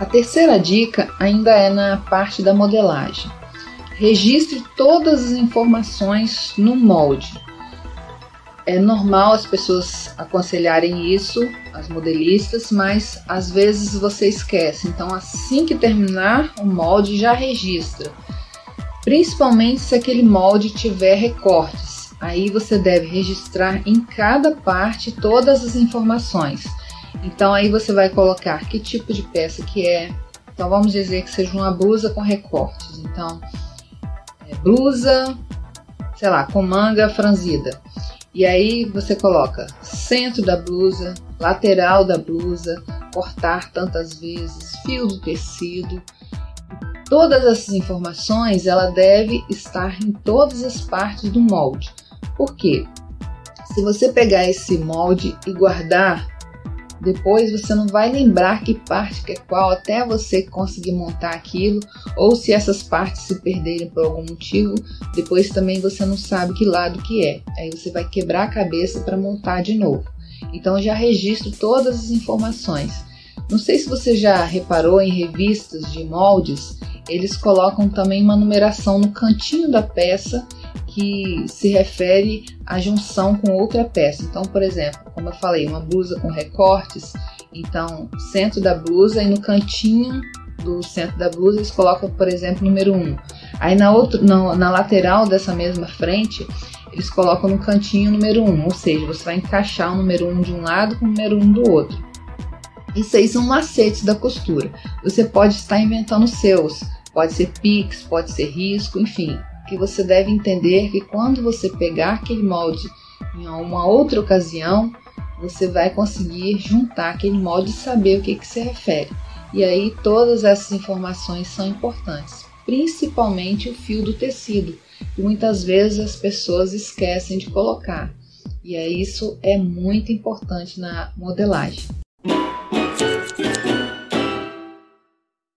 A terceira dica ainda é na parte da modelagem. Registre todas as informações no molde. É normal as pessoas aconselharem isso, as modelistas, mas às vezes você esquece. Então, assim que terminar o molde, já registra. Principalmente se aquele molde tiver recortes. Aí você deve registrar em cada parte todas as informações. Então aí você vai colocar que tipo de peça que é. Então vamos dizer que seja uma blusa com recortes. Então, é blusa, sei lá, com manga franzida. E aí você coloca centro da blusa, lateral da blusa, cortar tantas vezes, fio do tecido. Todas essas informações ela deve estar em todas as partes do molde. Por quê? Se você pegar esse molde e guardar depois você não vai lembrar que parte que é qual até você conseguir montar aquilo, ou se essas partes se perderem por algum motivo, depois também você não sabe que lado que é. Aí você vai quebrar a cabeça para montar de novo. Então já registro todas as informações. Não sei se você já reparou em revistas de moldes, eles colocam também uma numeração no cantinho da peça que se refere à junção com outra peça. Então, por exemplo, como eu falei, uma blusa com recortes, então centro da blusa e no cantinho do centro da blusa eles colocam, por exemplo, número 1. Aí na, outro, na, na lateral dessa mesma frente, eles colocam no cantinho número 1, ou seja, você vai encaixar o número 1 de um lado com o número 1 do outro. Isso aí são macetes da costura. Você pode estar inventando seus, pode ser pix, pode ser risco, enfim que você deve entender que quando você pegar aquele molde em uma outra ocasião, você vai conseguir juntar aquele molde e saber o que, que se refere. E aí todas essas informações são importantes, principalmente o fio do tecido, que muitas vezes as pessoas esquecem de colocar. E aí isso é muito importante na modelagem.